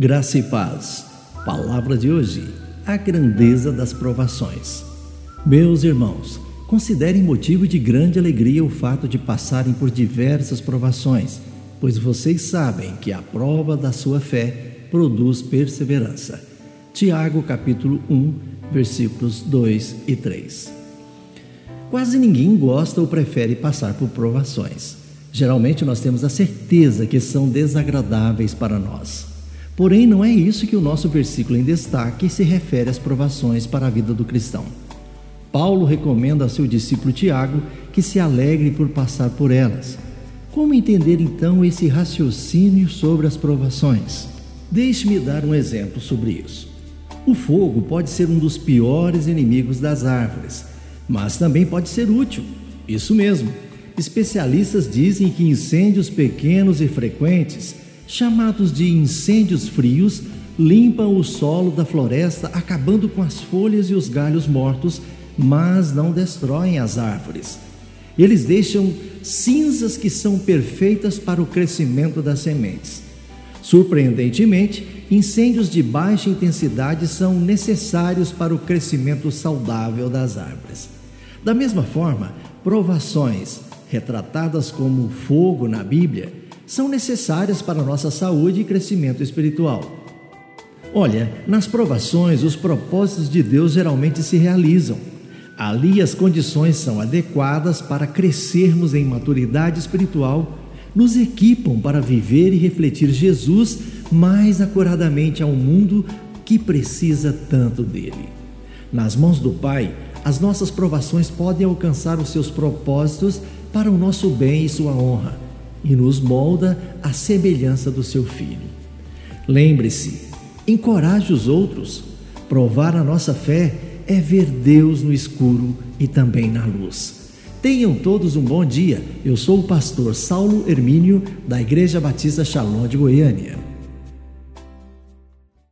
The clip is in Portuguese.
Graça e paz. Palavra de hoje: a grandeza das provações. Meus irmãos, considerem motivo de grande alegria o fato de passarem por diversas provações, pois vocês sabem que a prova da sua fé produz perseverança. Tiago capítulo 1, versículos 2 e 3. Quase ninguém gosta ou prefere passar por provações. Geralmente nós temos a certeza que são desagradáveis para nós. Porém, não é isso que o nosso versículo em destaque se refere às provações para a vida do cristão. Paulo recomenda a seu discípulo Tiago que se alegre por passar por elas. Como entender então esse raciocínio sobre as provações? Deixe-me dar um exemplo sobre isso. O fogo pode ser um dos piores inimigos das árvores, mas também pode ser útil. Isso mesmo. Especialistas dizem que incêndios pequenos e frequentes chamados de incêndios frios, limpam o solo da floresta, acabando com as folhas e os galhos mortos, mas não destroem as árvores. Eles deixam cinzas que são perfeitas para o crescimento das sementes. Surpreendentemente, incêndios de baixa intensidade são necessários para o crescimento saudável das árvores. Da mesma forma, provações, retratadas como fogo na Bíblia, são necessárias para nossa saúde e crescimento espiritual. Olha, nas provações, os propósitos de Deus geralmente se realizam. Ali as condições são adequadas para crescermos em maturidade espiritual, nos equipam para viver e refletir Jesus mais acuradamente ao mundo que precisa tanto dele. Nas mãos do Pai, as nossas provações podem alcançar os seus propósitos para o nosso bem e sua honra e nos molda à semelhança do seu Filho. Lembre-se, encoraje os outros. Provar a nossa fé é ver Deus no escuro e também na luz. Tenham todos um bom dia. Eu sou o pastor Saulo Hermínio, da Igreja Batista Shalom de Goiânia.